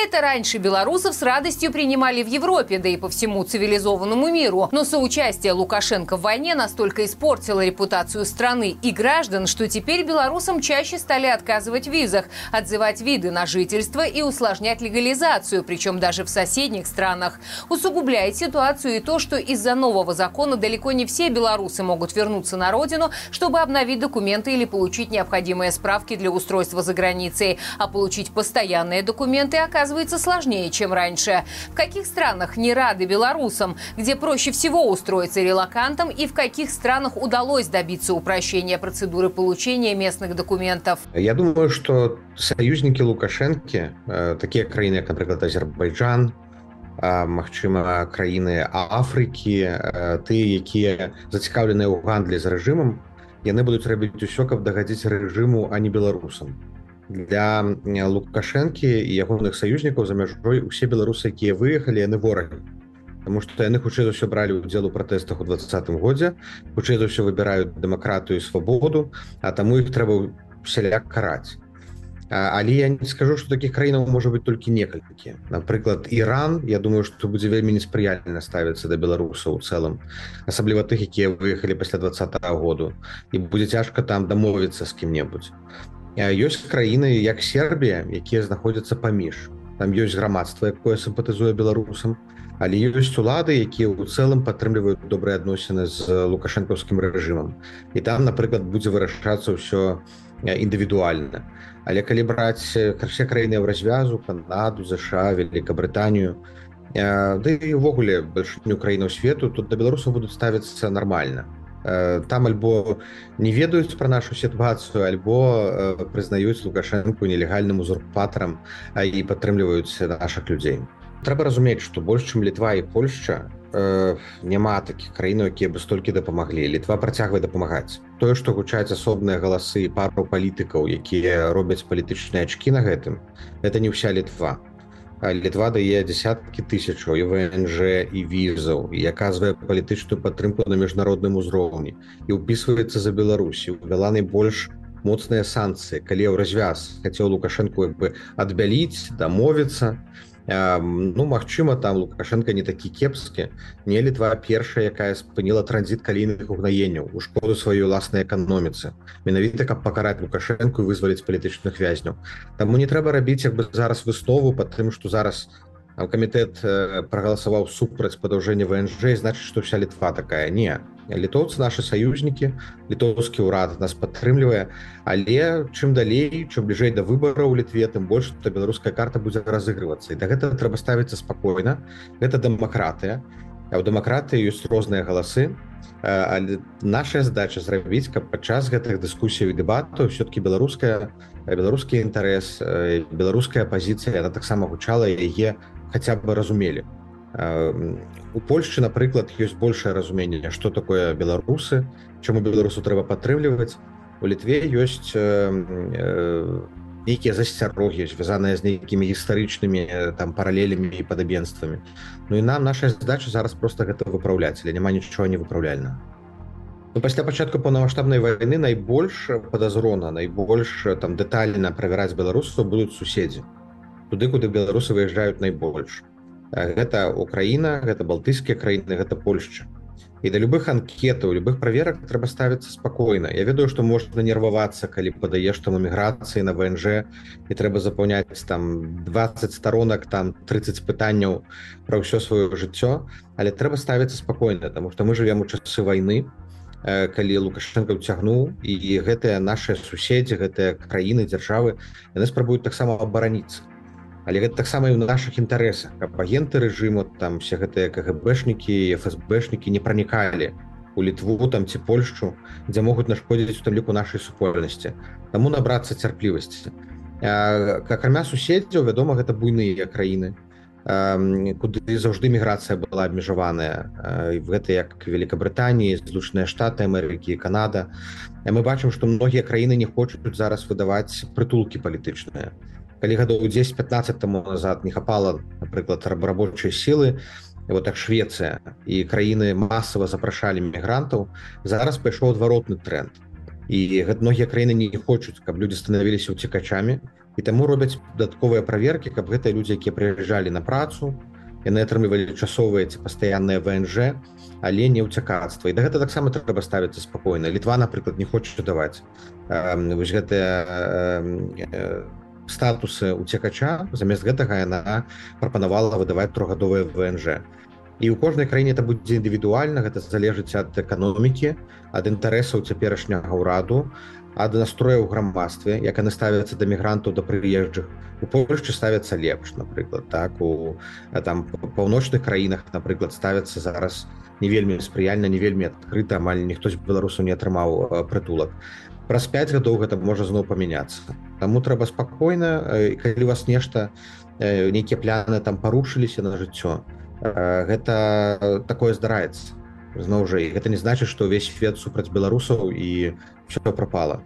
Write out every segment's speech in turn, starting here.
Это раньше белорусов с радостью принимали в Европе, да и по всему цивилизованному миру. Но соучастие Лукашенко в войне настолько испортило репутацию страны и граждан, что теперь белорусам чаще стали отказывать в визах, отзывать виды на жительство и усложнять легализацию, причем даже в соседних странах. Усугубляет ситуацию и то, что из-за нового закона далеко не все белорусы могут вернуться на родину, чтобы обновить документы или получить необходимые справки для устройства за границей. А получить постоянные документы оказывается сложнее, чем раньше. В каких странах не рады белорусам, где проще всего устроиться релакантом и в каких странах удалось добиться упрощения процедуры получения местных документов? Я думаю, что союзники Лукашенко, э, такие краины, как, например, Азербайджан, магчыма краіны Афрыкі ты якія зацікаўленыя ў гандлі з рэжымам яны будуць рабіць усё каб дагадзіць рэжыму а не беларусам для лукашэнкі і ягоных саюзнікаў за мяжой усе беларусы якія выехалі яны ворагі Таму што яны хутчэй за ўсё бралі ўдзел у пратэстах у двадцатым годзе хутчэй за ўсё выбіраюць дэмакратыю і свабоду а таму іх трэба сяляк караць але я не скажу что таких краінаў можа быть толькі некалькі напрыклад Іран Я думаю что будзе вельмі неспрыяльна ставіцца да беларусаў у цэлым асабліва тых якія выехалі пасля двадца -го году і будзе цяжка там дамовіцца з кім-небудзь ёсць краіны як Сербія якія знаходзяцца паміж. Там ёсць грамадства якое сімпатызуе беларусам але ёсць улады якія ў цэлым падтрымліваюць добрыя адносіны з лукашэнкаўскім рэжымам. І там напрыклад будзе вырашацца ўсё індывідуальна. А але калі браць все краіны ў развязу канаду ЗША великкабрытанію ды і ўвогуле большинню краінаў свету тут да беларусаў будуць ставіцца нормально там альбо не ведаюць пра нашу сітуацыю альбо прызнаюць лукашэнку нелегальным узурпатарам і падтрымліваюць наших людзей. Трэба разумець что больш чым літва і Польшча э, няма такіх краінаў якія бы столькі дапамаглі. Літва працягвае дапамагаць. Тое што гучаць асобныя галасы пару палітыкаў якія робяць палітычныя ачкі на гэтым это не ўся літва літва дае десяткі тысячаў і внж і візаў і аказвае палітычную падтрымку на міжнародным узроўні і ўпісваецца за беларусі ввяла найбольш моцныя санкцыі калі ў развяз. Хацеў лукашэнку бы адбяліць дамовіцца то ну Мачыма там лукашенко не такі кепскі. Не літва першая якая спыніла транзіт калійных угнаенняў у шкоду сваёй уласнай эканоміцы. Менавіта каб пакараць лукашенко вызваліць палітычных вязняў Таму не трэба рабіць як бы зараз выснову под тым что зараз камітэт прагаласаваў супраць падаўжэння внж значит что вся літва такая. Не літоўцы наши саюзнікі літоўскі ўрад нас падтрымлівае але чым далей чым бліжэй да выбора ў літве тым больш то беларуская карта будзе разыгрывацца і да гэтага трэба ставіцца спакойна гэта дэмакратыя а ў дэмакратыі ёсць розныя галасы. Але наша задача зрабіць каб падчас гэтых дыскусій дэбату все-таки беларуская беларускі інтарэс беларуская пазіцыя она таксама гучала яе хаця бы разумелі. У Польшчы напрыклад ёсць большее разуменне что такое беларусы чаму беларусу трэба падтрымліваць. У літве ёсць нейкія засцярогі звязаныя з нейкімі гістарычнымі там паралелямі і падабенствамі Ну і нам наша задача зараз просто гэта выпраўляць але няма нічого не выпраўляльна ну, пасля пачатку паўнамасштабнай вайны найбольш падазрона найбольш там дэтальна правяраць беларусаў будуць суседзі туды куды беларусы выязджаюць найбольш гэта Украіна гэта балтыйскія краіны гэта Польшча і да любых анкетаў любых праверак трэба ставіцца спакойна Я ведаю што можна нервавацца калі падаеш там эміграцыі на ВНЖ і трэба запаўняць там 20 сторонок там 30 пытанняў пра ўсё сваё жыццё але трэба ставіцца спакойна тому што мы живвем у часы войны калі лукашенко уцягнуў і гэтыя наши суседзі гэтыя краіны дзяржавы яны спрабуюць таксама абараніцца але гэта таксама і ў наших інтарэсах. Каб агенты рэжыму там все гэтыя кгбэшнікі фсбэшнікі не пранікалі у літву там ці польшчу дзе могуць нашкодзіць у там ліку нашай супольнасці. Таму набрацца цярплівасці. Акрамя суседзяў вядома гэта буйныя краіны. Куды заўжды міграцыя была абмежаваная. Гэта як Великабрытаніі злучныя штаты Амерыкі Канада. Мы бачым што многія краіны не хочуць зараз выдаваць прытулкі палітычныя калі гадоў 10-15 тому назад не хапала напрыклад рабочай сілы вот так Швецыя і краіны масава запрашалі мігрантаў зараз пайшоў адваротны тренд. І многія краіны не хочуць каб людзі станавіліся уцікачамі і таму робяць дадатковыя праверкі каб гэтыя людзі якія прыязджалі на працу яны атрымлівалі часовыя ці пастаянныя внж але не ўцякацтва. І да гэта таксама трэба ставіцца спакойна. Літва напрыклад не хоча даваць вось гэтыя статусы уцекача замест гэтага яна прапанавала выдаваць трохгадовыя внж і ў кожнай краіне это будзе індывідуальна гэта залежыць ад эканомікі ад інтарэсаў цяперашняга ўраду ад настроя ў грамадстве як яны ставяцца да мігрантаў да прыезджых. У Польшчы ставяцца лепш напрыклад так? У там паўночных краінах напрыклад ставяцца зараз не вельмі спрыяльна не вельмі адкрыта амаль ніхто з беларусаў не атрымаў прытулак. Праз 5 гадоў гэта можа зноў памяняцца Таму трэба спакойна калі вас нешта нейкія пляны там парушыліся на жыццё то гэта такое здараецца. Зноў жа гэта не значыць што ўвесь свет супраць беларусаў і все прапала.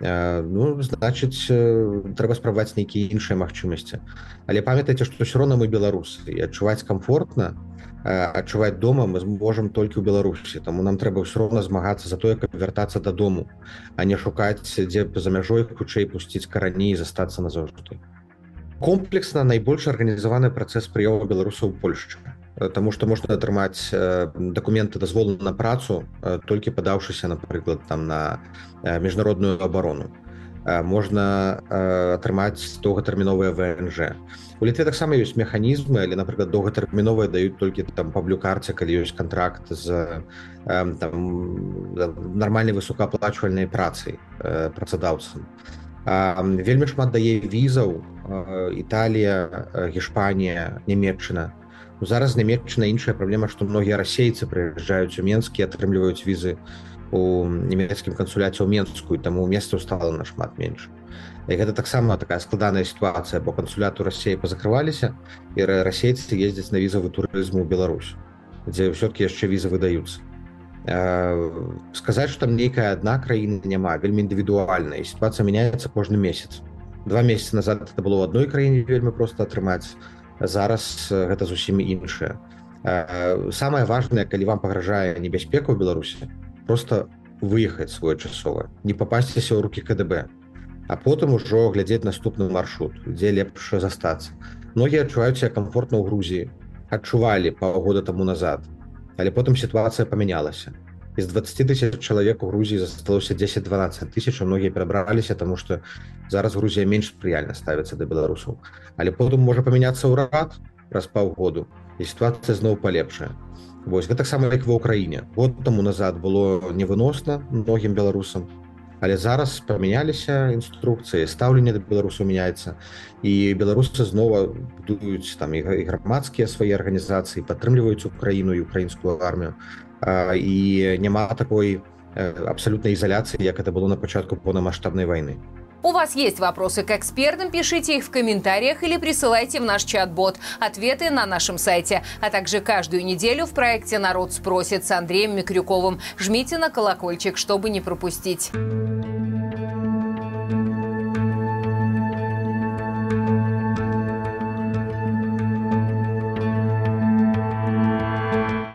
Ну значыць трэба спрабаваць нейкія іншыя магчымасці. Але памятайце што ўсё роўна мы беларусы і адчуваць комфортна адчуваць дома мы зможам толькі ў беларусі таму нам трэба ўсё роўна змагацца за тое каб вяртацца дадому а не шукаць дзе за мяжой хутчэй пусціць караней застацца назаўжды комплексна найбольш арганізаваны працэс прыёму беларусаў Польшчы. Таму што можна атрымаць дакументы дазволу на працу толькі падаўшыся напрыклад там на міжнародную абарону можна атрымаць доўгатэрміновыя внж. У літве таксама ёсць механізмы але напрыклад доўгатэрміновыя даюць толькі там па блюкарце калі ёсць контракт з там, нармальнай высокааплачвальнай працай працадаўцам вельмі шмат дае візаў Італія гішпанія нямецчына Ну, зараз нямецчына іншая праблема што многія расейцы прыязджаюць у менскі атрымліваюць візы у нямецкім кансуляце ў менскую таму месцаў стала нашмат менш і гэта таксама такая складаная сітуацыя бо кансуляту рассеі пазакрываліся і расейцы ездзяць на візавы турызму ў Беларусь дзе ўсё-кі яшчэ візы выдаюцца сказаць што там нейкая адна краіна няма вельмі індывідуальная сітуацыя мяняецца кожны месяц. Два месяцы назад это было ў адной краіне вельмі проста атрымаць зараз гэта зусім іншае самае важное калі вам пагражае небяспека ў беларусі просто выехаць своечасова не попасціся ў руки кДб а потым ужо глядзець наступны маршрут дзе лепш застацца многія адчуваюць комфортна ў Грузіі адчувалі паўгода таму назад. Але потым сітуацыя памянялася из 20 тысяч чалавек у Грузіі засталося 10-12 тысяч многія перабраліся тому что зараз Грузія менш спрыяльна ставіцца да беларусаў але потым можа памяняцца ўрад праз паўгоду і сітуацыя зноў палепшая Вось гэта таксама як ва ўкраіне год таму назад было невыносна многім беларусам але зараз памяняліся інструкцыі стаўленне да беларусу мяняецца і беларусы знова будуюць там і грамадскія свае арганізацыі падтрымліваюць украіну і украінскую армію. І няма такой абсолютной изоляции, як это было на початку полномасштабной войны. У вас есть вопросы к экспертам, пишите их в комментариях или присылайте в наш чат-бот. Ответы на нашем сайте. А также каждую неделю в проекте «Народ спросит» с Андреем Микрюковым. Жмите на колокольчик, чтобы не пропустить.